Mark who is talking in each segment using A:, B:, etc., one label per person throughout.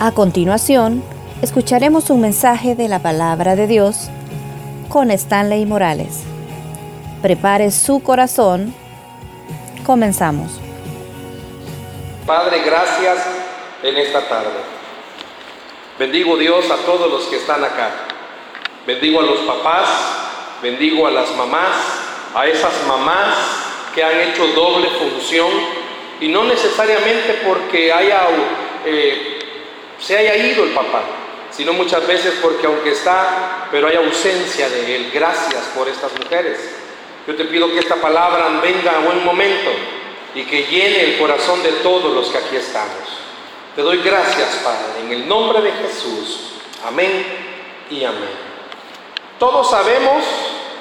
A: A continuación, escucharemos un mensaje de la palabra de Dios con Stanley Morales. Prepare su corazón. Comenzamos.
B: Padre, gracias en esta tarde. Bendigo Dios a todos los que están acá. Bendigo a los papás, bendigo a las mamás, a esas mamás que han hecho doble función y no necesariamente porque haya, eh, se haya ido el papá, sino muchas veces porque aunque está, pero hay ausencia de él. Gracias por estas mujeres. Yo te pido que esta palabra venga a buen momento y que llene el corazón de todos los que aquí estamos. Te doy gracias, Padre, en el nombre de Jesús. Amén y amén. Todos sabemos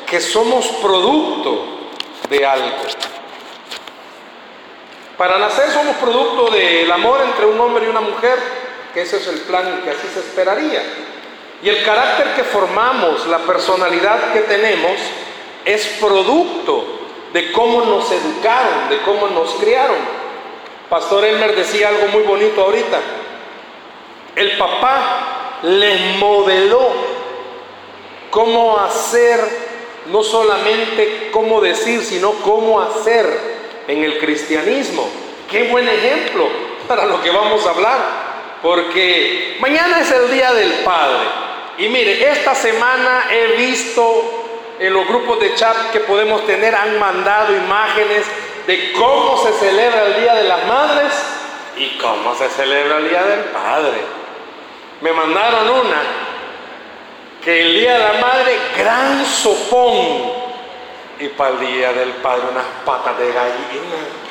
B: que somos producto de algo. Para nacer somos producto del amor entre un hombre y una mujer, ese es el plan que así se esperaría. Y el carácter que formamos, la personalidad que tenemos, es producto de cómo nos educaron, de cómo nos criaron. Pastor Elmer decía algo muy bonito ahorita. El papá les modeló cómo hacer, no solamente cómo decir, sino cómo hacer en el cristianismo. Qué buen ejemplo para lo que vamos a hablar, porque mañana es el Día del Padre. Y mire, esta semana he visto en los grupos de chat que podemos tener, han mandado imágenes de cómo se celebra el Día de las Madres y cómo se celebra el Día del Padre. Me mandaron una que el día de la madre, gran sopón. Y para el día del padre, unas patas de gallina.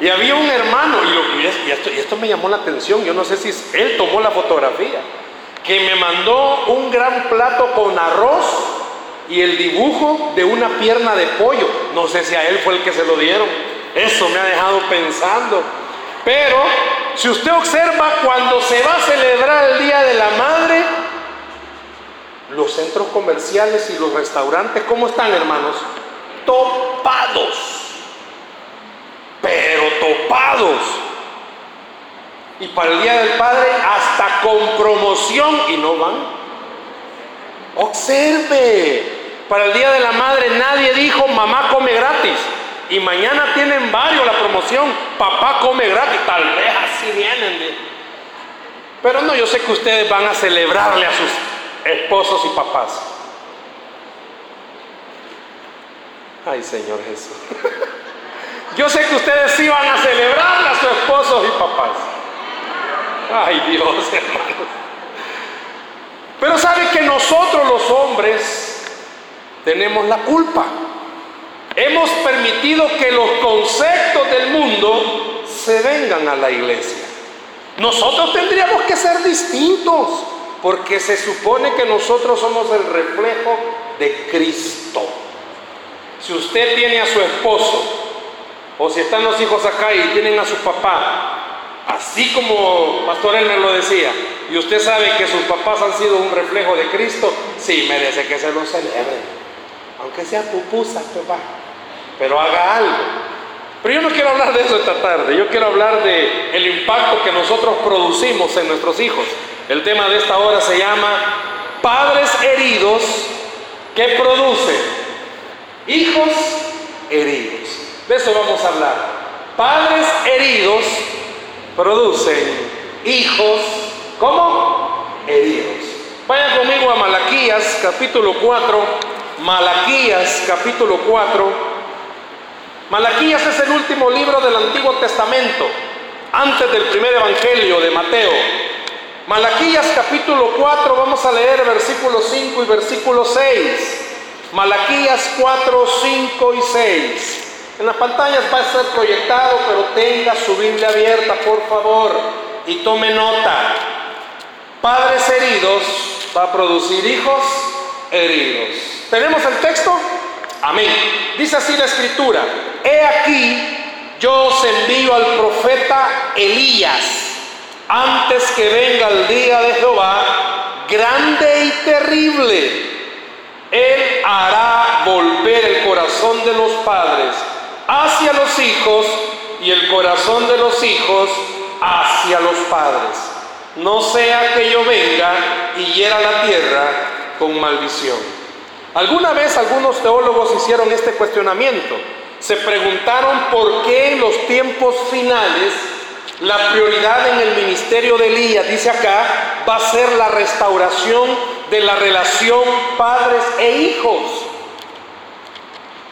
B: Y había un hermano, y, esto, y, esto, me llamó la atención, yo no sé si él tomó la fotografía, que me mandó un gran plato con arroz y el dibujo de una pierna de pollo. No sé si a él fue el que se lo dieron. Eso me ha dejado pensando. Pero si usted observa cuando se va a celebrar el Día de la Madre, los centros comerciales y los restaurantes, ¿cómo están, hermanos? Topados. Pero topados. Y para el Día del Padre, hasta con promoción y no van. Observe. Para el Día de la Madre nadie dijo mamá come gratis. Y mañana tienen varios la promoción, papá come gratis. Tal vez así vienen. Pero no, yo sé que ustedes van a celebrarle a sus esposos y papás. Ay, Señor Jesús. Yo sé que ustedes iban a celebrar a sus esposos y papás. Ay, Dios, hermanos. Pero sabe que nosotros los hombres tenemos la culpa. Hemos permitido que los conceptos del mundo se vengan a la iglesia. Nosotros tendríamos que ser distintos porque se supone que nosotros somos el reflejo de Cristo. Si usted tiene a su esposo, o si están los hijos acá y tienen a su papá, así como Pastor Elmer lo decía, y usted sabe que sus papás han sido un reflejo de Cristo, sí merece que se lo celebre, aunque sea pupusa, papá, pero haga algo. Pero yo no quiero hablar de eso esta tarde, yo quiero hablar de el impacto que nosotros producimos en nuestros hijos. El tema de esta hora se llama Padres heridos que producen hijos heridos. De eso vamos a hablar. Padres heridos producen hijos, ¿cómo? Heridos. Vayan conmigo a Malaquías capítulo 4. Malaquías capítulo 4. Malaquías es el último libro del Antiguo Testamento, antes del primer evangelio de Mateo. Malaquías capítulo 4, vamos a leer versículo 5 y versículo 6. Malaquías 4, 5 y 6. En las pantallas va a estar proyectado, pero tenga su Biblia abierta, por favor, y tome nota. Padres heridos va a producir hijos heridos. ¿Tenemos el texto? Amén. Dice así la escritura. He aquí, yo os envío al profeta Elías antes que venga el día de Jehová, grande y terrible. Él hará volver el corazón de los padres hacia los hijos y el corazón de los hijos hacia los padres. No sea que yo venga y hiera la tierra con maldición. Alguna vez algunos teólogos hicieron este cuestionamiento. Se preguntaron por qué en los tiempos finales la prioridad en el ministerio de Elías, dice acá, va a ser la restauración de la relación padres e hijos.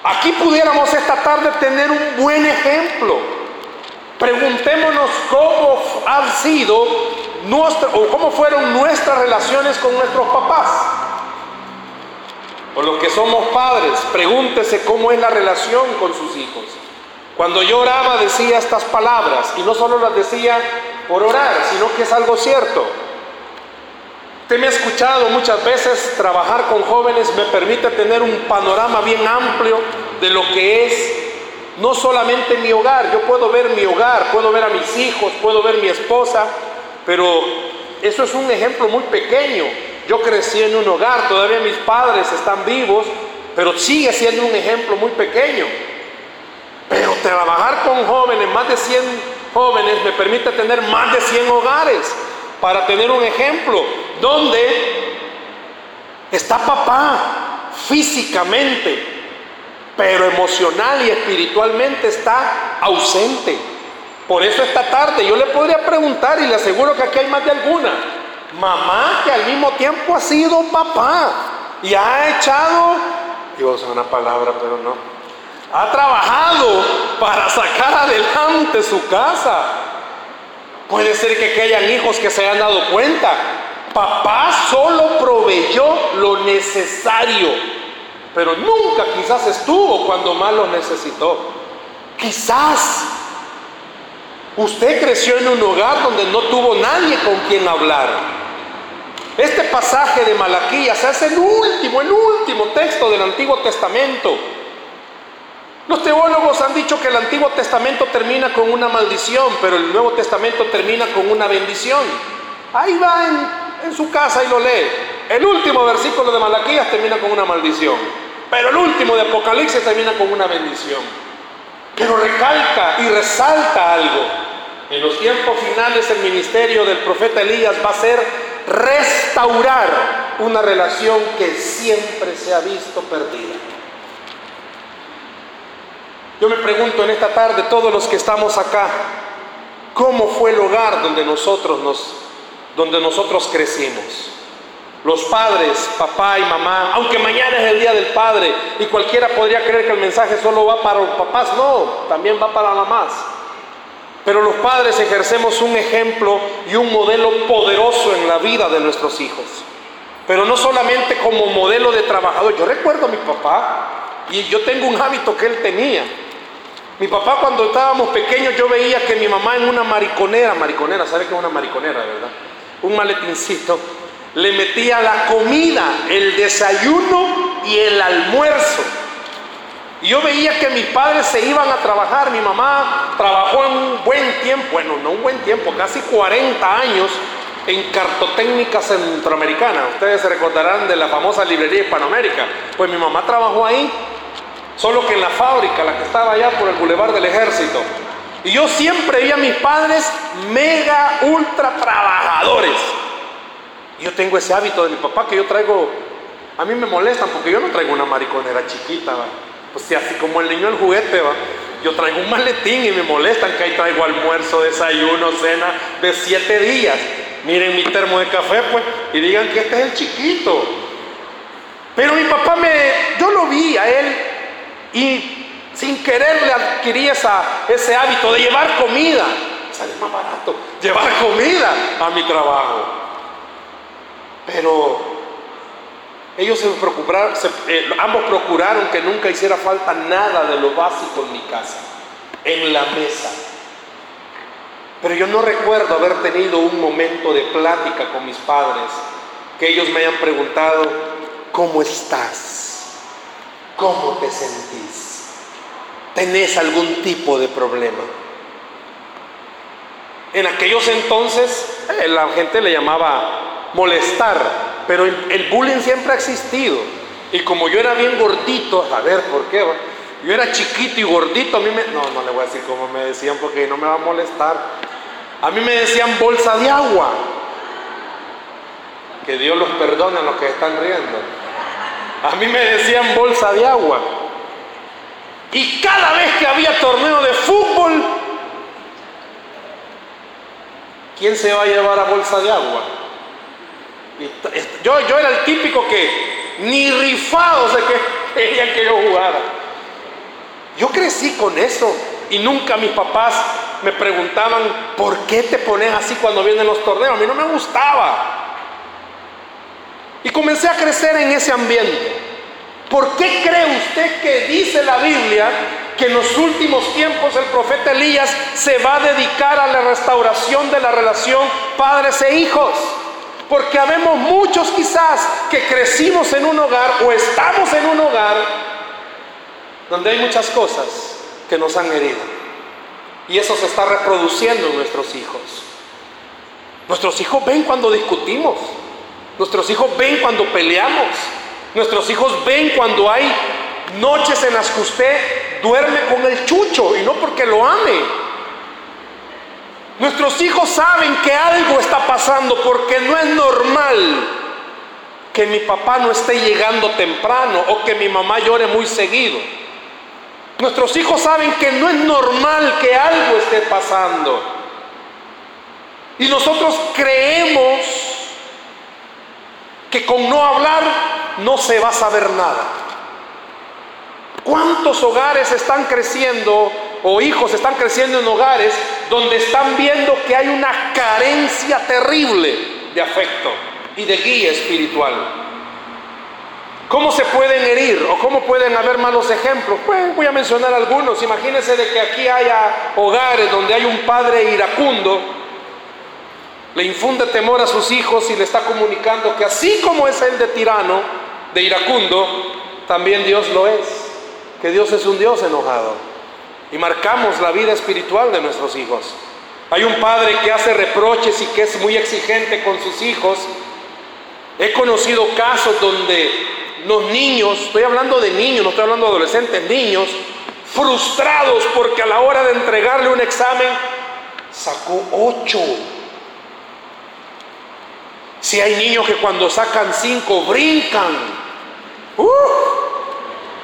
B: Aquí pudiéramos esta tarde tener un buen ejemplo. Preguntémonos cómo han sido o cómo fueron nuestras relaciones con nuestros papás. O los que somos padres, pregúntese cómo es la relación con sus hijos. Cuando yo oraba decía estas palabras y no solo las decía por orar, sino que es algo cierto. Usted me ha escuchado muchas veces trabajar con jóvenes me permite tener un panorama bien amplio de lo que es no solamente mi hogar, yo puedo ver mi hogar, puedo ver a mis hijos, puedo ver mi esposa, pero eso es un ejemplo muy pequeño. Yo crecí en un hogar, todavía mis padres están vivos, pero sigue siendo un ejemplo muy pequeño. Pero trabajar con jóvenes, más de 100 jóvenes, me permite tener más de 100 hogares para tener un ejemplo donde está papá físicamente, pero emocional y espiritualmente está ausente. Por eso esta tarde yo le podría preguntar y le aseguro que aquí hay más de alguna. Mamá que al mismo tiempo ha sido papá y ha echado, digo, es una palabra, pero no, ha trabajado para sacar adelante su casa. Puede ser que hayan hijos que se hayan dado cuenta. Papá solo proveyó lo necesario, pero nunca quizás estuvo cuando más lo necesitó. Quizás usted creció en un hogar donde no tuvo nadie con quien hablar. Este pasaje de Malaquías es el último, el último texto del Antiguo Testamento los teólogos han dicho que el Antiguo Testamento termina con una maldición, pero el Nuevo Testamento termina con una bendición. Ahí va en, su casa y lo lee. El último versículo de Malaquías termina con una maldición, pero el último de Apocalipsis termina con una bendición. Pero recalca y resalta algo. En los tiempos finales el ministerio del profeta Elías va a ser restaurar una relación que siempre se ha visto perdida. Yo me pregunto en esta tarde, todos los que estamos acá, ¿cómo fue el hogar donde nosotros, nos, donde nosotros crecimos? Los padres, papá y mamá, aunque mañana es el día del padre y cualquiera podría creer que el mensaje solo va para los papás, no, también va para mamás. Pero los padres ejercemos un ejemplo y un modelo poderoso en la vida de nuestros hijos. Pero no solamente como modelo de trabajador. Yo recuerdo a mi papá y yo tengo un hábito que él tenía. Mi papá cuando estábamos pequeños yo veía que mi mamá en una mariconera, mariconera, ¿sabe qué es una mariconera, verdad? Un maletincito, le metía la comida, el desayuno y el almuerzo. Yo veía que mis padres se iban a trabajar, mi mamá trabajó en un buen tiempo, bueno, no un buen tiempo, casi 40 años en cartotécnica centroamericana. Ustedes se recordarán de la famosa librería Hispanoamérica. Pues mi mamá trabajó ahí Solo que en la fábrica, la que estaba allá por el Boulevard del Ejército. Y yo siempre vi a mis padres mega, ultra trabajadores. Yo tengo ese hábito de mi papá que yo traigo, a mí me molestan porque yo no traigo una mariconera chiquita, ¿va? pues si así como el niño el juguete, ¿va? yo traigo un maletín y me molestan que ahí traigo almuerzo, desayuno, cena de siete días. Miren mi termo de café, pues, y digan que este es el chiquito. Pero mi papá me, yo lo vi a él y sin querer le adquirí ese hábito de llevar comida. Sale más barato llevar comida a mi trabajo. Pero ellos se preocuparon, eh, ambos procuraron que nunca hiciera falta nada de lo básico en mi casa, en la mesa. Pero yo no recuerdo haber tenido un momento de plática con mis padres, que ellos me hayan preguntado, ¿cómo estás? ¿Cómo te sentís? ¿Tenés algún tipo de problema? En aquellos entonces eh, la gente le llamaba molestar, pero el bullying siempre ha existido. Y como yo era bien gordito, a ver por qué, yo era chiquito y gordito, a mí me... No, no le voy a decir cómo me decían porque no me va a molestar. A mí me decían bolsa de agua. Que Dios los perdone a los que están riendo. A mí me decían bolsa de agua. Y cada vez que había torneo de fútbol, ¿quién se va a llevar a bolsa de agua? Yo, yo era el típico que ni rifado que querían que yo jugara. Yo crecí con eso y nunca mis papás me preguntaban, ¿por qué te pones así cuando vienen los torneos? A mí no me gustaba. Y comencé a crecer en ese ambiente. ¿Por qué cree usted que dice la Biblia que en los últimos tiempos el profeta Elías se va a dedicar a la restauración de la relación padres e hijos? Porque habemos muchos quizás que crecimos en un hogar o estamos en un hogar donde hay muchas cosas que nos han herido. Y eso se está reproduciendo en nuestros hijos. Nuestros hijos ven cuando discutimos. Nuestros hijos ven cuando peleamos. Nuestros hijos ven cuando hay noches en las que usted duerme con el chucho y no porque lo ame. Nuestros hijos saben que algo está pasando porque no es normal que mi papá no esté llegando temprano o que mi mamá llore muy seguido. Nuestros hijos saben que no es normal que algo esté pasando. Y nosotros creemos que con no hablar no se va a saber nada. ¿Cuántos hogares están creciendo o hijos están creciendo en hogares donde están viendo que hay una carencia terrible de afecto y de guía espiritual? ¿Cómo se pueden herir o cómo pueden haber malos ejemplos? Pues voy a mencionar algunos. Imagínense de que aquí haya hogares donde hay un padre iracundo, le infunde temor a sus hijos y le está comunicando que así como es él de tirano, de iracundo, también Dios lo es. Que Dios es un Dios enojado. Y marcamos la vida espiritual de nuestros hijos. Hay un padre que hace reproches y que es muy exigente con sus hijos. He conocido casos donde los niños, estoy hablando de niños, no estoy hablando de adolescentes, niños, frustrados porque a la hora de entregarle un examen sacó ocho. Si hay niños que cuando sacan cinco brincan, ¡uh!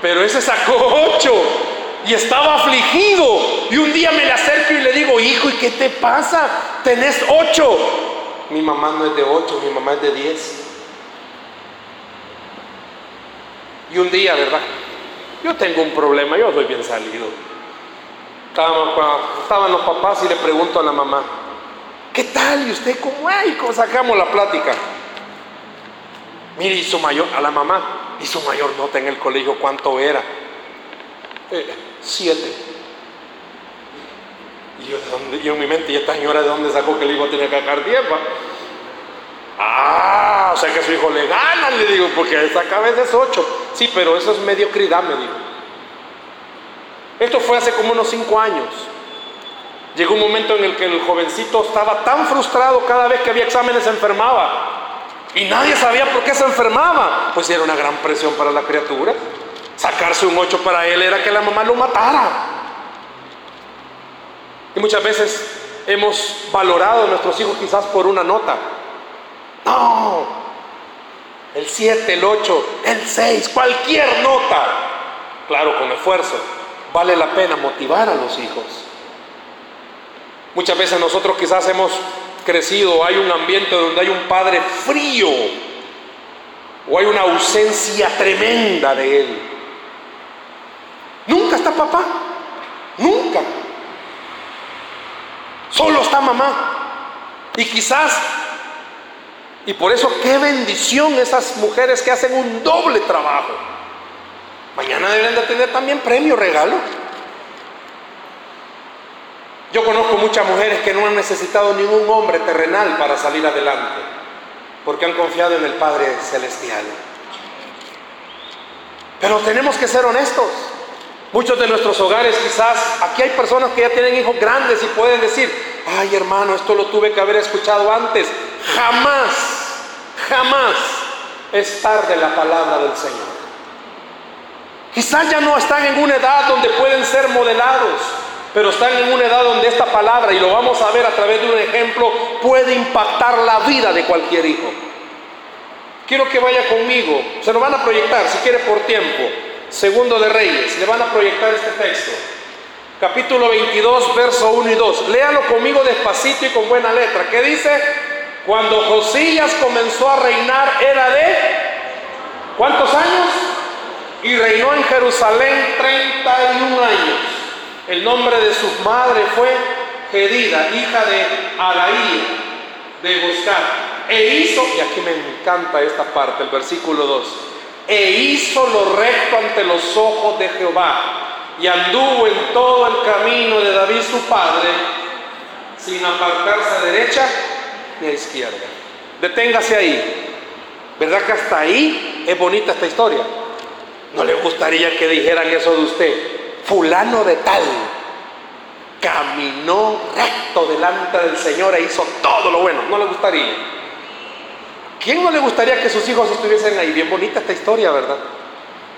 B: pero ese sacó ocho y estaba afligido. Y un día me le acerco y le digo, hijo, ¿y qué te pasa? Tenés ocho. Mi mamá no es de ocho, mi mamá es de diez. Y un día, ¿verdad? Yo tengo un problema, yo soy bien salido. estaban los papás y le pregunto a la mamá, ¿qué tal? ¿Y usted cómo es? ¿Cómo sacamos la plática? Mire, y su mayor, a la mamá, y su mayor nota en el colegio, ¿cuánto era? Eh, siete. Y yo, en mi mente, ¿y esta señora de dónde sacó que el hijo tenía que sacar diez? Ah, o sea que su hijo le gana, le digo, porque esa cabeza es ocho. Sí, pero eso es mediocridad, me dijo. Esto fue hace como unos cinco años. Llegó un momento en el que el jovencito estaba tan frustrado cada vez que había exámenes se enfermaba. Y nadie sabía por qué se enfermaba. Pues era una gran presión para la criatura. Sacarse un ocho para él era que la mamá lo matara. Y muchas veces hemos valorado a nuestros hijos quizás por una nota. No, el 7, el 8, el 6, cualquier nota. Claro, con esfuerzo. Vale la pena motivar a los hijos. Muchas veces nosotros quizás hemos crecido, hay un ambiente donde hay un padre frío o hay una ausencia tremenda de él. Nunca está papá, nunca. Solo está mamá. Y quizás y por eso qué bendición esas mujeres que hacen un doble trabajo. Mañana deben de tener también premio, regalo. Yo conozco muchas mujeres que no han necesitado ningún hombre terrenal para salir adelante, porque han confiado en el Padre Celestial. Pero tenemos que ser honestos. Muchos de nuestros hogares quizás, aquí hay personas que ya tienen hijos grandes y pueden decir, ay hermano, esto lo tuve que haber escuchado antes. Jamás, jamás es tarde la palabra del Señor. Quizás ya no están en una edad donde pueden ser modelados. Pero están en una edad donde esta palabra, y lo vamos a ver a través de un ejemplo, puede impactar la vida de cualquier hijo. Quiero que vaya conmigo, se lo van a proyectar si quiere por tiempo. Segundo de Reyes, le van a proyectar este texto. Capítulo 22, verso 1 y 2. Léalo conmigo despacito y con buena letra. ¿Qué dice? Cuando Josías comenzó a reinar era de ¿cuántos años? Y reinó en Jerusalén 31 años. El nombre de su madre fue Gedida, hija de Araí, de Buscar. E hizo, y aquí me encanta esta parte, el versículo 2, e hizo lo recto ante los ojos de Jehová, y anduvo en todo el camino de David su padre, sin apartarse a derecha ni a izquierda. Deténgase ahí. ¿Verdad que hasta ahí es bonita esta historia? ¿No le gustaría que dijeran eso de usted? Fulano de tal caminó recto delante del Señor e hizo todo lo bueno. ¿No le gustaría? ¿Quién no le gustaría que sus hijos estuviesen ahí? Bien bonita esta historia, ¿verdad?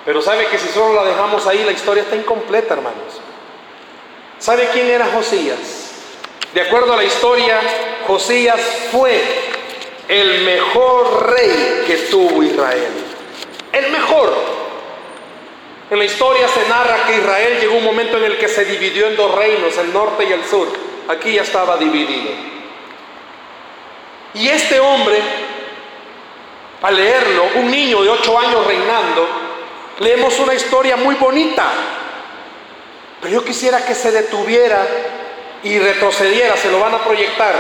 B: Pero sabe que si solo la dejamos ahí, la historia está incompleta, hermanos. ¿Sabe quién era Josías? De acuerdo a la historia, Josías fue el mejor rey que tuvo Israel. El mejor. En la historia se narra que Israel llegó un momento en el que se dividió en dos reinos, el norte y el sur. Aquí ya estaba dividido. Y este hombre, al leerlo, un niño de ocho años reinando, leemos una historia muy bonita. Pero yo quisiera que se detuviera y retrocediera, se lo van a proyectar,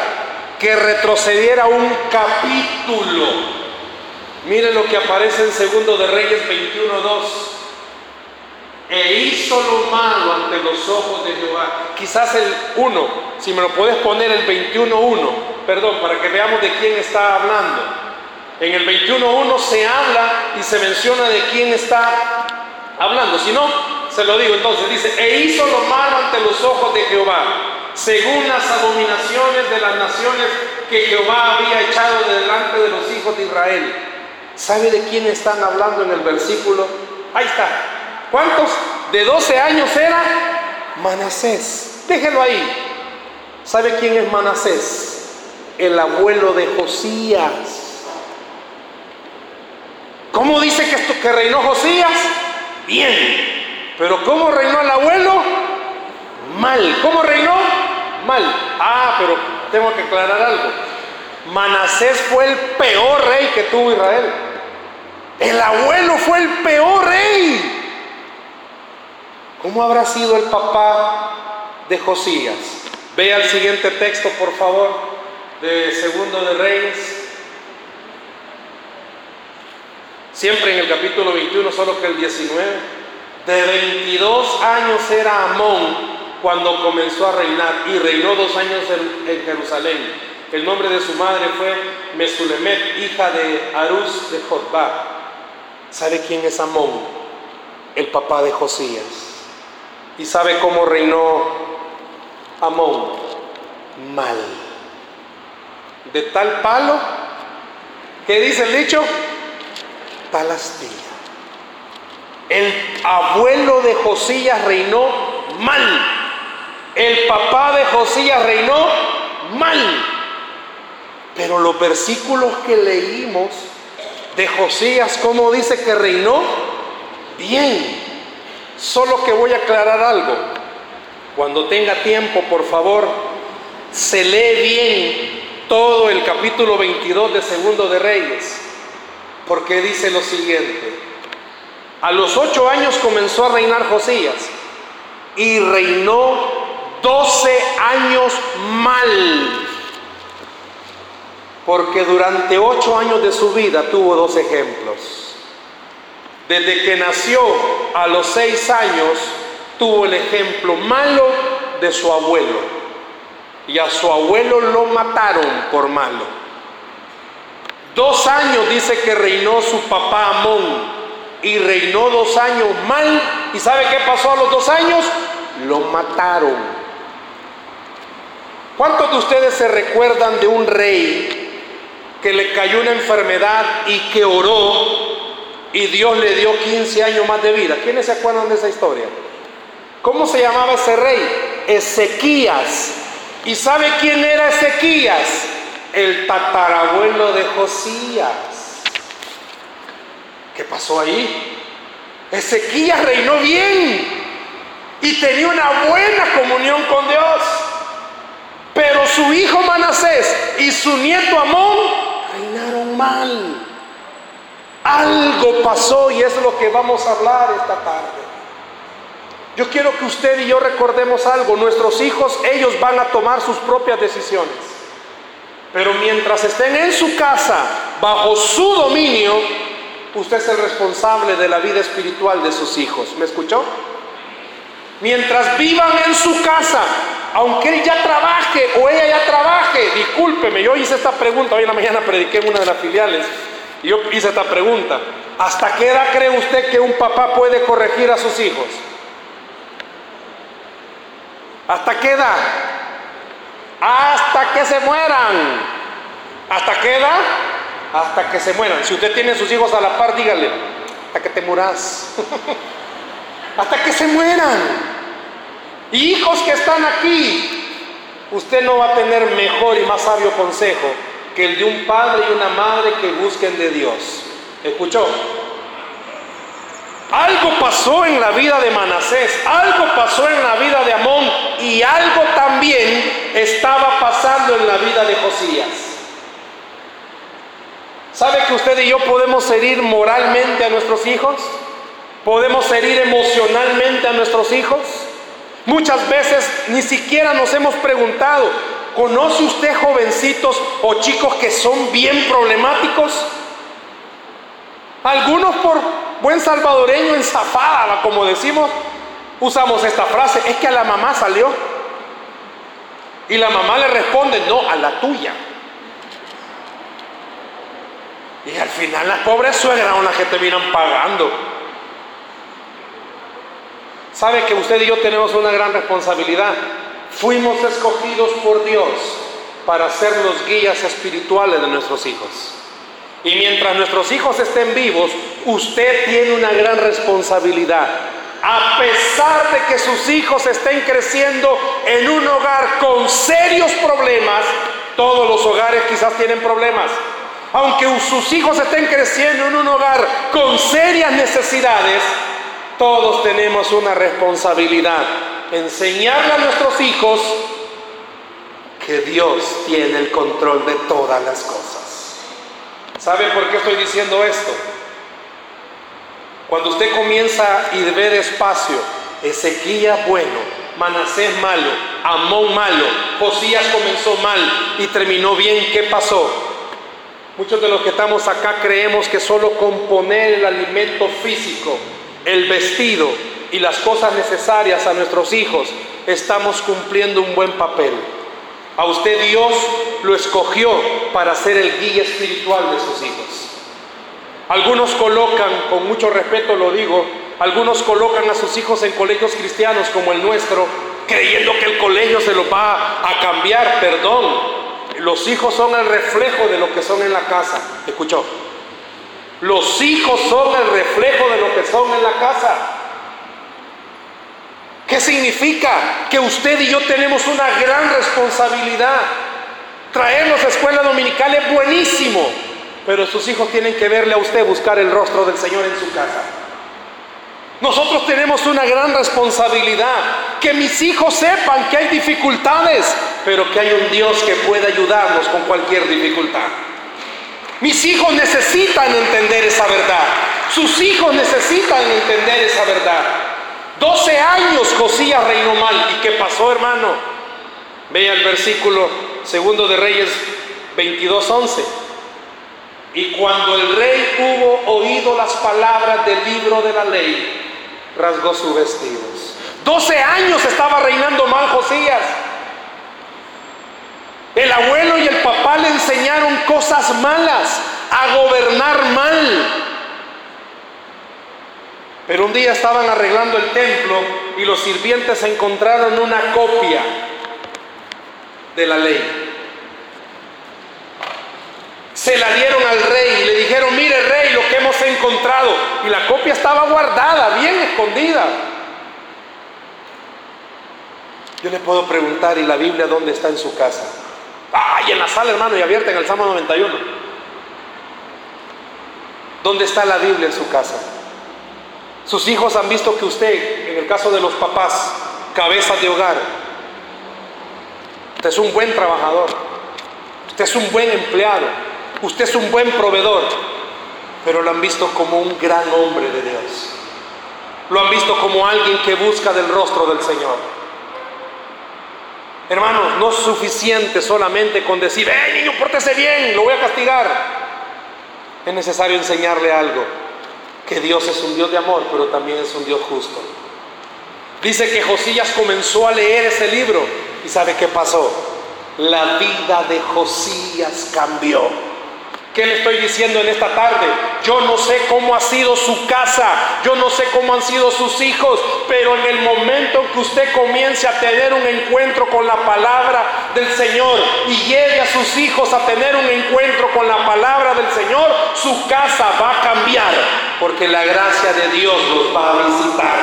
B: que retrocediera un capítulo. Miren lo que aparece en Segundo de Reyes 21.2 e hizo lo malo ante los ojos de Jehová. Quizás el 1, si me lo puedes poner el 21.1, perdón, para que veamos de quién está hablando. En el 21.1 se habla y se menciona de quién está hablando. Si no, se lo digo entonces, dice, e hizo lo malo ante los ojos de Jehová, según las abominaciones de las naciones que Jehová había echado delante de los hijos de Israel. ¿Sabe de quién están hablando en el versículo? Ahí está, ¿Cuántos? De 12 años era Manasés. Déjelo ahí. ¿Sabe quién es Manasés? El abuelo de Josías. ¿Cómo dice que, que reinó Josías? Bien. Pero ¿cómo reinó el abuelo? Mal. ¿Cómo reinó? Mal. Ah, pero tengo que aclarar algo. Manasés fue el peor rey que tuvo Israel. El abuelo fue el peor rey. ¿Cómo habrá sido el papá de Josías? Vea el siguiente texto, por favor, de Segundo de Reyes. Siempre en el capítulo 21, solo que el 19. De 22 años era Amón cuando comenzó a reinar y reinó dos años en, Jerusalén. El nombre de su madre fue Mesulemet, hija de Arús de Jotba. ¿Sabe quién es Amón? El papá de Josías. ¿Y sabe cómo reinó Amón? Mal. De tal palo, ¿qué dice el dicho? Tal astilla. El abuelo de Josías reinó mal. El papá de Josías reinó mal. Pero los versículos que leímos de Josías, ¿cómo dice que reinó? Bien. Solo que voy a aclarar algo. Cuando tenga tiempo, por favor, se lee bien todo el capítulo 22 de Segundo de Reyes, porque dice lo siguiente. A los ocho años comenzó a reinar Josías y reinó doce años mal, porque durante ocho años de su vida tuvo dos ejemplos. Desde que nació a los seis años, tuvo el ejemplo malo de su abuelo. Y a su abuelo lo mataron por malo. Dos años dice que reinó su papá Amón. Y reinó dos años mal. ¿Y sabe qué pasó a los dos años? Lo mataron. ¿Cuántos de ustedes se recuerdan de un rey que le cayó una enfermedad y que oró y Dios le dio 15 años más de vida. ¿Quiénes se acuerdan de esa historia? ¿Cómo se llamaba ese rey? Ezequías. ¿Y sabe quién era Ezequías? El tatarabuelo de Josías. ¿Qué pasó ahí? Ezequías reinó bien y tenía una buena comunión con Dios. Pero su hijo Manasés y su nieto Amón reinaron mal. Algo pasó y es lo que vamos a hablar esta tarde. Yo quiero que usted y yo recordemos algo. Nuestros hijos, ellos van a tomar sus propias decisiones. Pero mientras estén en su casa, bajo su dominio, usted es el responsable de la vida espiritual de sus hijos. ¿Me escuchó? Mientras vivan en su casa, aunque él ya trabaje o ella ya trabaje, discúlpeme, yo hice esta pregunta, hoy en la mañana prediqué en una de las filiales, y yo hice esta pregunta, ¿hasta qué edad cree usted que un papá puede corregir a sus hijos? ¿Hasta qué edad? Hasta que se mueran. ¿Hasta qué edad? Hasta que se mueran. Si usted tiene sus hijos a la par, dígale, hasta que te muras. hasta que se mueran. hijos que están aquí, usted no va a tener mejor y más sabio consejo que el de un padre y una madre que busquen de Dios. ¿Escuchó? Algo pasó en la vida de Manasés, algo pasó en la vida de Amón y algo también estaba pasando en la vida de Josías. ¿Sabe que usted y yo podemos herir moralmente a nuestros hijos? ¿Podemos herir emocionalmente a nuestros hijos? Muchas veces ni siquiera nos hemos preguntado, ¿conoce usted jovencitos o chicos que son bien problemáticos? Algunos por buen salvadoreño en zafada, como decimos, usamos esta frase, es que a la mamá salió. Y la mamá le responde, no, a la tuya. Y al final las pobres suegras son las que terminan pagando. Sabe que usted y yo tenemos una gran responsabilidad. Fuimos escogidos por Dios para ser los guías espirituales de nuestros hijos. Y mientras nuestros hijos estén vivos, usted tiene una gran responsabilidad. A pesar de que sus hijos estén creciendo en un hogar con serios problemas, todos los hogares quizás tienen problemas. Aunque sus hijos estén creciendo en un hogar con serias necesidades, todos tenemos una responsabilidad. Enseñarle a nuestros hijos que Dios tiene el control de todas las cosas. ¿Sabe por qué estoy diciendo esto? Cuando usted comienza y ve despacio, Ezequiel bueno, Manasés malo, Amón malo, Josías comenzó mal y terminó bien, ¿qué pasó? Muchos de los que estamos acá creemos que solo componer el alimento físico, el vestido y las cosas necesarias a nuestros hijos, estamos cumpliendo un buen papel. A usted Dios lo escogió para ser el guía espiritual de sus hijos. Algunos colocan, con mucho respeto lo digo, algunos colocan a sus hijos en colegios cristianos como el nuestro, creyendo que el colegio se lo va a cambiar. Perdón, los hijos son el reflejo de lo que son en la casa. ¿Escuchó? Los hijos son el reflejo de lo que son en la casa. ¿Qué significa? Que usted y yo tenemos una gran responsabilidad. Traerlos a escuela dominical es buenísimo, pero sus hijos tienen que verle a usted buscar el rostro del Señor en su casa. Nosotros tenemos una gran responsabilidad, que mis hijos sepan que hay dificultades, pero que hay un Dios que puede ayudarnos con cualquier dificultad. Mis hijos necesitan entender esa verdad. Sus hijos necesitan entender esa verdad. 12 años Josías reinó mal. ¿Y qué pasó, hermano? Vea el versículo segundo de Reyes 22:11. Y cuando el rey hubo oído las palabras del libro de la ley, rasgó sus vestidos. 12 años estaba reinando mal Josías. El abuelo y el papá le enseñaron cosas malas, a gobernar mal. Pero un día estaban arreglando el templo y los sirvientes encontraron una copia de la ley. Se la dieron al rey y le dijeron, mire rey, lo que hemos encontrado. Y la copia estaba guardada, bien escondida. Yo le puedo preguntar, ¿y la Biblia dónde está en su casa? ¡Ay, en la sala, hermano, y abierta en el Salmo 91! ¿Dónde está la Biblia en su casa? Sus hijos han visto que usted, en el caso de los papás, cabeza de hogar, usted es un buen trabajador, usted es un buen empleado, usted es un buen proveedor, pero lo han visto como un gran hombre de Dios. Lo han visto como alguien que busca del rostro del Señor. Hermanos, no es suficiente solamente con decir, ¡eh, niño, pórtese bien! Lo voy a castigar. Es necesario enseñarle algo, que Dios es un Dios de amor, pero también es un Dios justo. Dice que Josías comenzó a leer ese libro y ¿sabe qué pasó? La vida de Josías cambió. ¿Qué le estoy diciendo en esta tarde? Yo no sé cómo ha sido su casa, yo no sé cómo han sido sus hijos, pero en el momento que usted comience a tener un encuentro con la palabra del Señor y lleve a sus hijos a tener un encuentro con la palabra del Señor, su casa va a cambiar, porque la gracia de Dios los va a visitar.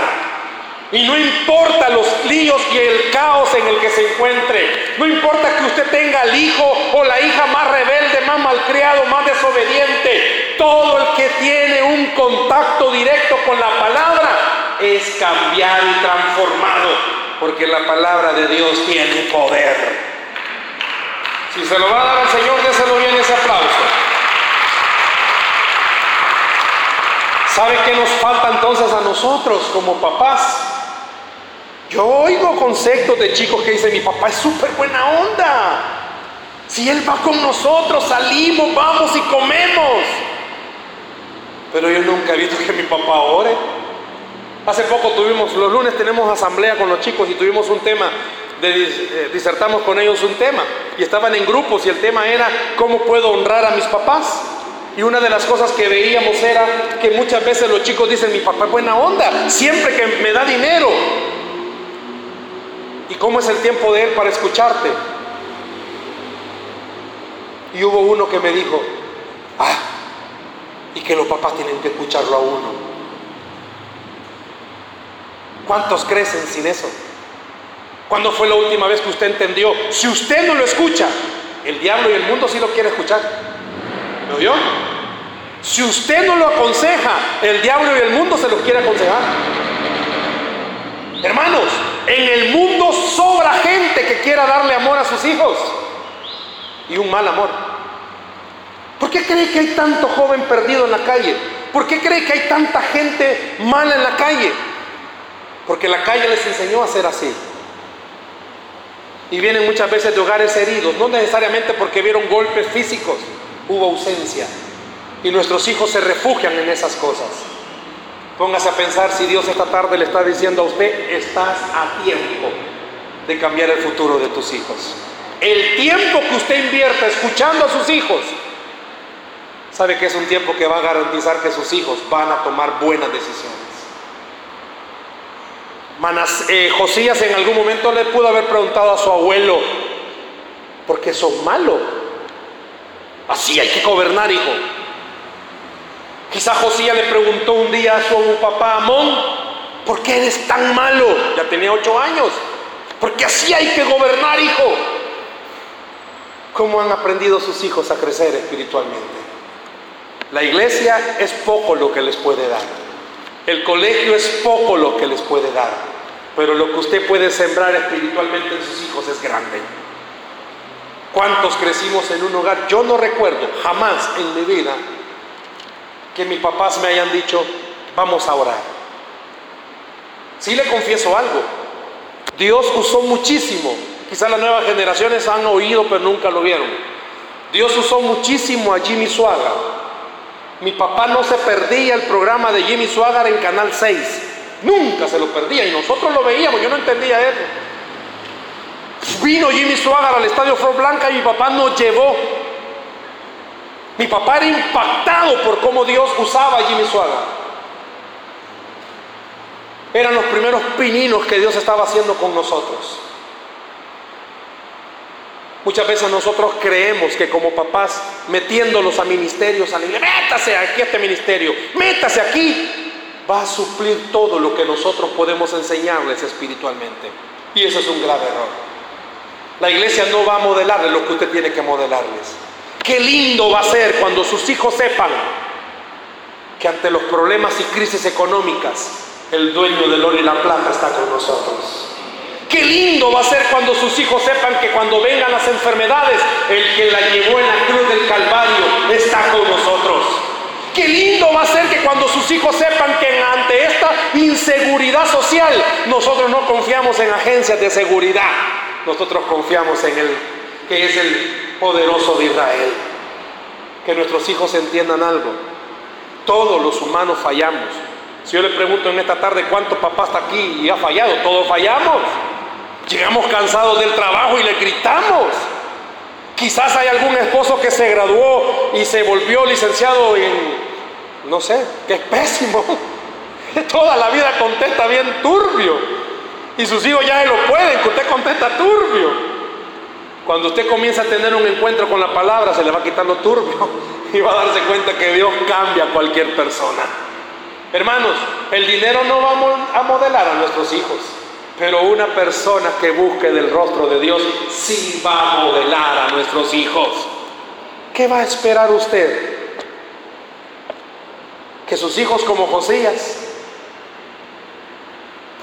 B: Y no importa los líos y el caos en el que se encuentre. No importa que usted tenga el hijo o la hija más rebelde, más malcriado, más desobediente. Todo el que tiene un contacto directo con la palabra es cambiado y transformado. Porque la palabra de Dios tiene poder. Si se lo va a dar al Señor, déselo bien ese aplauso. ¿Sabe qué nos falta entonces a nosotros como papás? Yo oigo conceptos de chicos que dicen, mi papá es súper buena onda. Si él va con nosotros, salimos, vamos y comemos. Pero yo nunca he visto que mi papá ore. Hace poco tuvimos, los lunes tenemos asamblea con los chicos y tuvimos un tema, eh, disertamos con ellos un tema. Y estaban en grupos y el tema era, ¿cómo puedo honrar a mis papás? Y una de las cosas que veíamos era que muchas veces los chicos dicen, mi papá es buena onda, siempre que me da dinero, ¿Y cómo es el tiempo de Él para escucharte? Y hubo uno que me dijo, ah, y que los papás tienen que escucharlo a uno. ¿Cuántos crecen sin eso? ¿Cuándo fue la última vez que usted entendió? Si usted no lo escucha, el diablo y el mundo sí lo quiere escuchar. ¿Me oyó? Si usted no lo aconseja, el diablo y el mundo se lo quiere aconsejar. Hermanos, en el mundo sobra gente que quiera darle amor a sus hijos y un mal amor. ¿Por qué cree que hay tanto joven perdido en la calle? ¿Por qué cree que hay tanta gente mala en la calle? Porque la calle les enseñó a ser así. Y vienen muchas veces de hogares heridos, no necesariamente porque vieron golpes físicos, hubo ausencia. Y nuestros hijos se refugian en esas cosas. Póngase a pensar si Dios esta tarde le está diciendo a usted, estás a tiempo de cambiar el futuro de tus hijos. El tiempo que usted invierta escuchando a sus hijos, sabe que es un tiempo que va a garantizar que sus hijos van a tomar buenas decisiones. Eh, Josías en algún momento le pudo haber preguntado a su abuelo, ¿por qué son malo? Así hay que gobernar, hijo. Quizá Josías le preguntó un día a su papá Amón, ¿por qué eres tan malo? Ya tenía ocho años. Porque así hay que gobernar, hijo. ¿Cómo han aprendido sus hijos a crecer espiritualmente? La iglesia es poco lo que les puede dar. El colegio es poco lo que les puede dar. Pero lo que usted puede sembrar espiritualmente en sus hijos es grande. ¿Cuántos crecimos en un hogar? Yo no recuerdo jamás en mi vida que mis papás me hayan dicho, vamos a orar. Sí le confieso algo, Dios usó muchísimo, quizás las nuevas generaciones han oído pero nunca lo vieron. Dios usó muchísimo a Jimmy Swaggart. Mi papá no se perdía el programa de Jimmy Swaggart en Canal 6. Nunca se lo perdía y nosotros lo veíamos, yo no entendía eso. Vino Jimmy Swaggart al estadio Flor Blanca y mi papá nos llevó mi papá era impactado por cómo Dios usaba a Jimmy Suaga. Eran los primeros pininos que Dios estaba haciendo con nosotros. Muchas veces nosotros creemos que como papás, metiéndolos a ministerios, a la métase aquí a este ministerio, métase aquí, va a suplir todo lo que nosotros podemos enseñarles espiritualmente. Y eso es un grave error. La iglesia no va a modelarle lo que usted tiene que modelarles. Qué lindo va a ser cuando sus hijos sepan que ante los problemas y crisis económicas, el dueño del oro y la plata está con nosotros. Qué lindo va a ser cuando sus hijos sepan que cuando vengan las enfermedades, el que la llevó en la cruz del Calvario está con nosotros. Qué lindo va a ser que cuando sus hijos sepan que ante esta inseguridad social, nosotros no confiamos en agencias de seguridad, nosotros confiamos en el que es el poderoso de Israel. Que nuestros hijos entiendan algo. Todos los humanos fallamos. Si yo le pregunto en esta tarde cuánto papá está aquí y ha fallado, todos fallamos. Llegamos cansados del trabajo y le gritamos. Quizás hay algún esposo que se graduó y se volvió licenciado en, no sé, que es pésimo. Toda la vida contesta bien turbio. Y sus hijos ya lo pueden, que usted contesta turbio. Cuando usted comienza a tener un encuentro con la palabra, se le va quitando turbio y va a darse cuenta que Dios cambia a cualquier persona. Hermanos, el dinero no va a modelar a nuestros hijos. Pero una persona que busque del rostro de Dios sí va a modelar a nuestros hijos. ¿Qué va a esperar usted? Que sus hijos como Josías,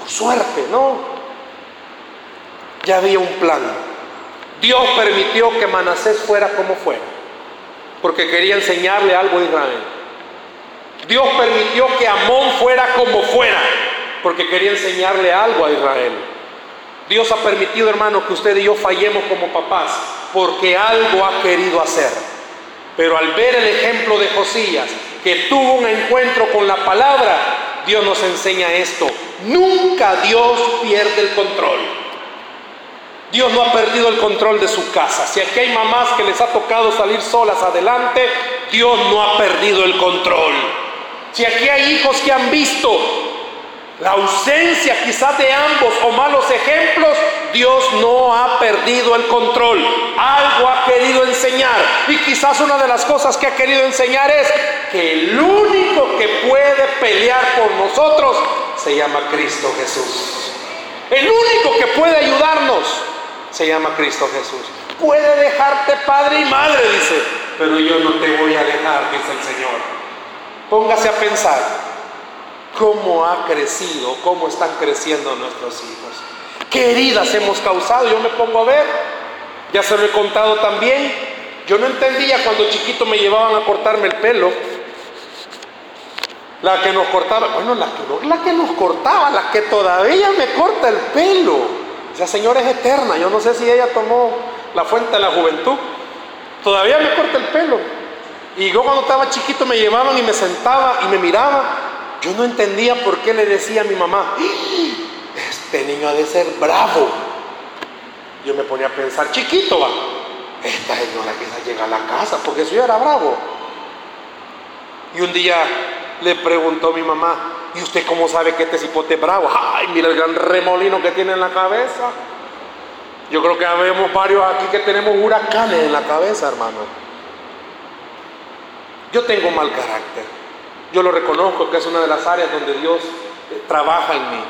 B: suerte, ¿no? Ya había un plan. Dios permitió que Manasés fuera como fuera, porque quería enseñarle algo a Israel. Dios permitió que Amón fuera como fuera, porque quería enseñarle algo a Israel. Dios ha permitido, hermano, que usted y yo fallemos como papás, porque algo ha querido hacer. Pero al ver el ejemplo de Josías, que tuvo un encuentro con la palabra, Dios nos enseña esto. Nunca Dios pierde el control. Dios no ha perdido el control de su casa. Si aquí hay mamás que les ha tocado salir solas adelante, Dios no ha perdido el control. Si aquí hay hijos que han visto la ausencia quizás de ambos o malos ejemplos, Dios no ha perdido el control. Algo ha querido enseñar. Y quizás una de las cosas que ha querido enseñar es que el único que puede pelear por nosotros se llama Cristo Jesús. El único que puede ayudarnos se llama Cristo Jesús. Puede dejarte padre y madre, dice, pero yo no te voy a dejar, dice el Señor. Póngase a pensar cómo ha crecido, cómo están creciendo nuestros hijos. ¿Qué heridas hemos causado? Yo me pongo a ver, ya se lo he contado también. Yo no entendía cuando chiquito me llevaban a cortarme el pelo. La que nos cortaba, bueno, la que, la que nos cortaba, la que todavía me corta el pelo. Esa señora es eterna, yo no sé si ella tomó la fuente de la juventud. Todavía me corta el pelo. Y yo cuando estaba chiquito me llevaban y me sentaba y me miraba yo no entendía por qué le decía a mi mamá, este niño ha de ser bravo. Yo me ponía a pensar, chiquito va, esta señora quizás llega a la casa, porque eso ya era bravo. Y un día le preguntó a mi mamá, ¿y usted cómo sabe que este cipote es bravo? Ay, mira el gran remolino que tiene en la cabeza. Yo creo que habemos varios aquí que tenemos huracanes en la cabeza, hermano. Yo tengo mal carácter. Yo lo reconozco que es una de las áreas donde Dios eh, trabaja en mí.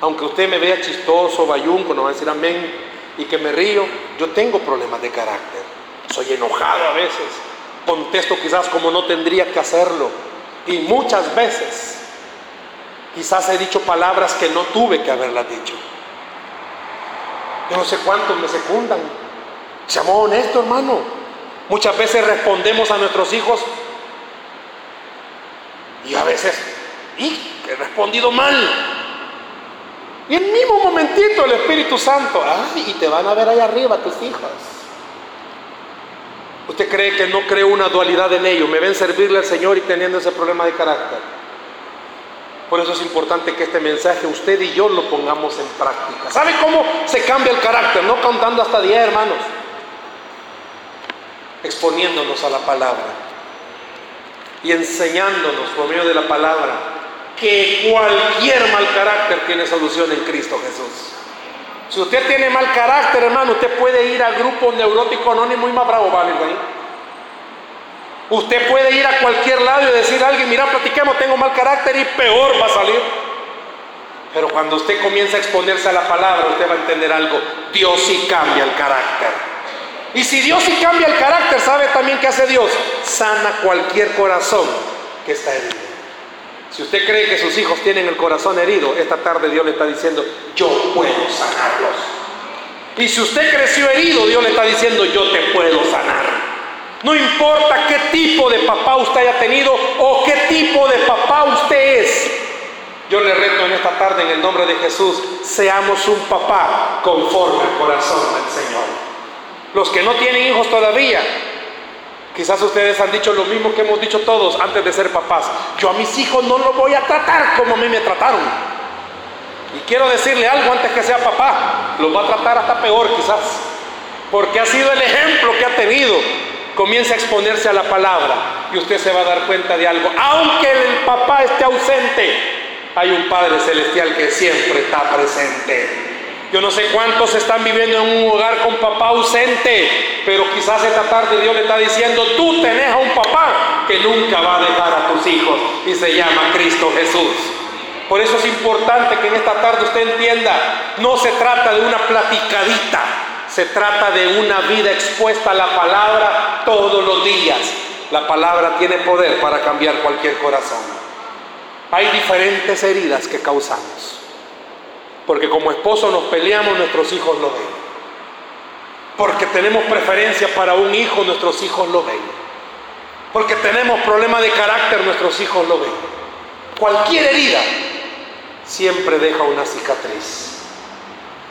B: Aunque usted me vea chistoso, bayunco, no va a decir amén, y que me río, yo tengo problemas de carácter. Soy enojado a veces. Contesto quizás como no tendría que hacerlo. Y muchas veces quizás he dicho palabras que no tuve que haberlas dicho. Yo no sé cuántos me secundan. Seamos honesto, hermano. Muchas veces respondemos a nuestros hijos y a veces, y he respondido mal. Y el mismo momentito el Espíritu Santo, ay, y te van a ver ahí arriba tus hijas. ¿Usted cree que no creo una dualidad en ellos? Me ven servirle al Señor y teniendo ese problema de carácter. Por eso es importante que este mensaje usted y yo lo pongamos en práctica. ¿Sabe cómo se cambia el carácter? No contando hasta 10 hermanos. Exponiéndonos a la palabra y enseñándonos por medio de la palabra que cualquier mal carácter tiene solución en Cristo Jesús. Si usted tiene mal carácter, hermano, usted puede ir al grupo neurótico anónimo y más bravo, ¿vale? Usted puede ir a cualquier lado y decir a alguien, mira, platiquemos, tengo mal carácter y peor va a salir. Pero cuando usted comienza a exponerse a la palabra, usted va a entender algo. Dios sí cambia el carácter. Y si Dios sí cambia el carácter, ¿sabe también qué hace Dios? Sana cualquier corazón que está herido. Si usted cree que sus hijos tienen el corazón herido, esta tarde Dios le está diciendo, yo puedo sanarlos. Y si usted creció herido, Dios le está diciendo, yo te puedo sanar. No importa qué tipo de papá usted haya tenido o qué tipo de papá usted es. Yo le reto en esta tarde en el nombre de Jesús, seamos un papá conforme al corazón del Señor. Los que no tienen hijos todavía, quizás ustedes han dicho lo mismo que hemos dicho todos antes de ser papás. Yo a mis hijos no los voy a tratar como a mí me trataron. Y quiero decirle algo antes que sea papá, los va a tratar hasta peor quizás, porque ha sido el ejemplo que ha tenido comience a exponerse a la palabra y usted se va a dar cuenta de algo. Aunque el papá esté ausente, hay un Padre Celestial que siempre está presente. Yo no sé cuántos están viviendo en un hogar con papá ausente, pero quizás esta tarde Dios le está diciendo, tú tenés a un papá que nunca va a dejar a tus hijos y se llama Cristo Jesús. Por eso es importante que en esta tarde usted entienda, no se trata de una platicadita, se trata de una vida expuesta a la palabra todos los días. La palabra tiene poder para cambiar cualquier corazón. Hay diferentes heridas que causamos. Porque como esposo nos peleamos, nuestros hijos lo ven. Porque tenemos preferencia para un hijo, nuestros hijos lo ven. Porque tenemos problemas de carácter, nuestros hijos lo ven. Cualquier herida siempre deja una cicatriz.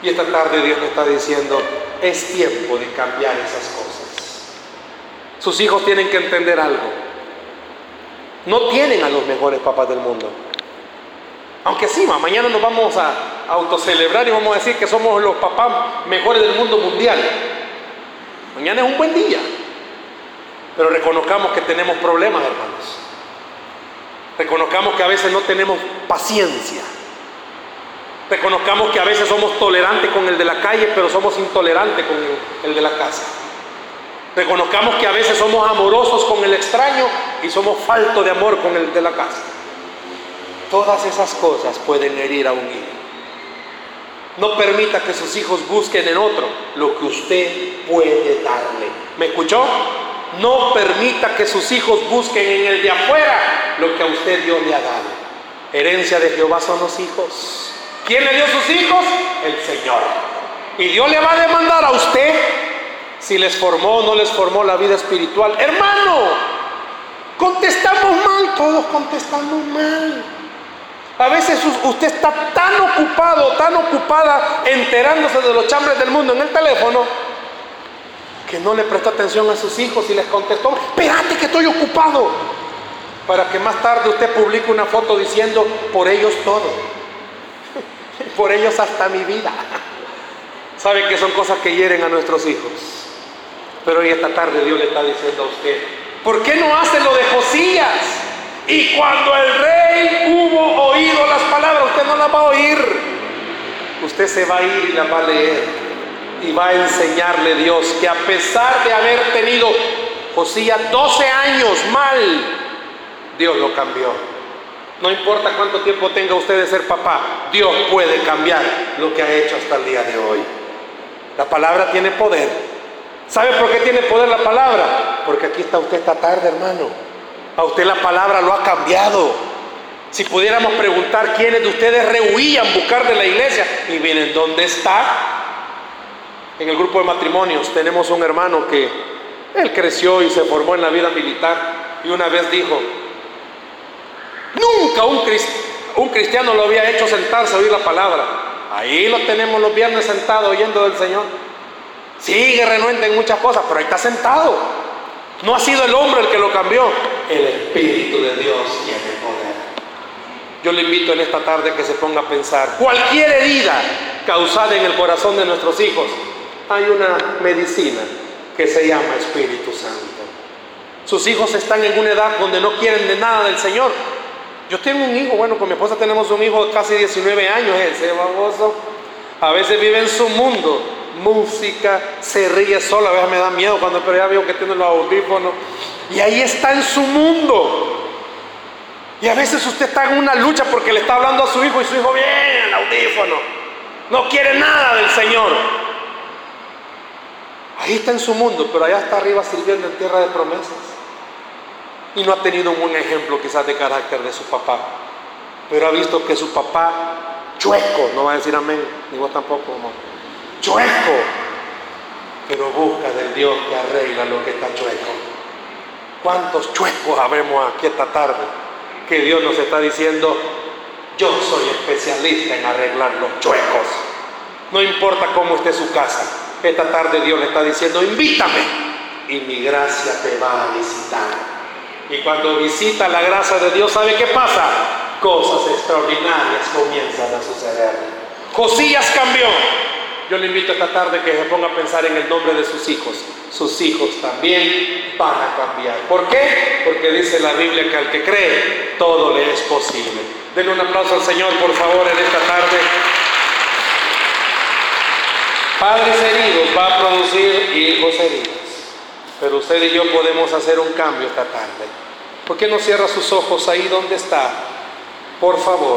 B: Y esta tarde Dios me está diciendo, es tiempo de cambiar esas cosas. Sus hijos tienen que entender algo. No tienen a los mejores papás del mundo. Aunque sí, mañana nos vamos a autocelebrar y vamos a decir que somos los papás mejores del mundo mundial. Mañana es un buen día. Pero reconozcamos que tenemos problemas, hermanos. Reconozcamos que a veces no tenemos paciencia. Reconozcamos que a veces somos tolerantes con el de la calle, pero somos intolerantes con el, de la casa. Reconozcamos que a veces somos amorosos con el extraño y somos faltos de amor con el de la casa. Todas esas cosas pueden herir a un hijo. No permita que sus hijos busquen en otro lo que usted puede darle. ¿Me escuchó? No permita que sus hijos busquen en el de afuera lo que a usted Dios le ha dado. Herencia de Jehová son los hijos. ¿Quién le dio sus hijos? El Señor. Y Dios le va a demandar a usted si les formó o no les formó la vida espiritual. Hermano, contestamos mal, todos contestamos mal. A veces usted está tan ocupado, tan ocupada enterándose de los chambres del mundo en el teléfono, que no le prestó atención a sus hijos y les contestó, espérate que estoy ocupado, para que más tarde usted publique una foto diciendo, por ellos todo por ellos hasta mi vida. Saben que son cosas que hieren a nuestros hijos. Pero hoy esta tarde Dios le está diciendo a usted, ¿por qué no hace lo de Josías? Y cuando el rey hubo oído las palabras, usted no las va a oír. Usted se va a ir y las va a leer. Y va a enseñarle Dios que a pesar de haber tenido Josías 12 años mal, Dios lo cambió. No importa cuánto tiempo tenga usted de ser papá, Dios puede cambiar lo que ha hecho hasta el día de hoy. La palabra tiene poder. ¿Sabe por qué tiene poder la palabra? Porque aquí está usted esta tarde, hermano. A usted la palabra lo ha cambiado. Si pudiéramos preguntar quiénes de ustedes rehuían buscar de la iglesia y vienen, ¿dónde está? En el grupo de matrimonios tenemos un hermano que él creció y se formó en la vida militar y una vez dijo, Nunca un, cristiano lo había hecho sentarse a oír la palabra. Ahí lo tenemos los viernes sentado oyendo del Señor. Sigue renuente en muchas cosas, pero ahí está sentado. No ha sido el hombre el que lo cambió. El Espíritu de Dios tiene poder. Yo le invito en esta tarde que se ponga a pensar. Cualquier herida causada en el corazón de nuestros hijos, hay una medicina que se llama Espíritu Santo. Sus hijos están en una edad donde no quieren de nada del Señor, yo tengo un hijo, bueno, con mi esposa tenemos un hijo de casi 19 años, ese baboso. A veces vive en su mundo, música, se ríe solo, a veces me da miedo cuando pero ya veo que tiene los audífonos. Y ahí está en su mundo. Y a veces usted está en una lucha porque le está hablando a su hijo y su hijo bien el audífono. No quiere nada del Señor. Ahí está en su mundo, pero allá está arriba sirviendo en tierra de promesas. Y no ha tenido un buen ejemplo quizás de carácter de su papá. Pero ha visto que su papá, chueco, no va a decir amén, ni vos tampoco, amor. Chueco, pero busca del Dios que arregla lo que está chueco. ¿Cuántos chuecos habemos aquí esta tarde? Que Dios nos está diciendo, yo soy especialista en arreglar los chuecos. No importa cómo esté su casa. Esta tarde Dios le está diciendo, invítame y mi gracia te va a visitar. Y cuando visita la gracia de Dios, ¿sabe qué pasa? Cosas extraordinarias comienzan a suceder. Cosillas cambió. Yo le invito esta tarde que se ponga a pensar en el nombre de sus hijos. Sus hijos también van a cambiar. ¿Por qué? Porque dice la Biblia que al que cree, todo le es posible. Denle un aplauso al Señor, por favor, en esta tarde. Padres heridos va a producir hijos heridos. Pero usted y yo podemos hacer un cambio esta tarde. ¿Por qué no cierra sus ojos ahí donde está? Por favor.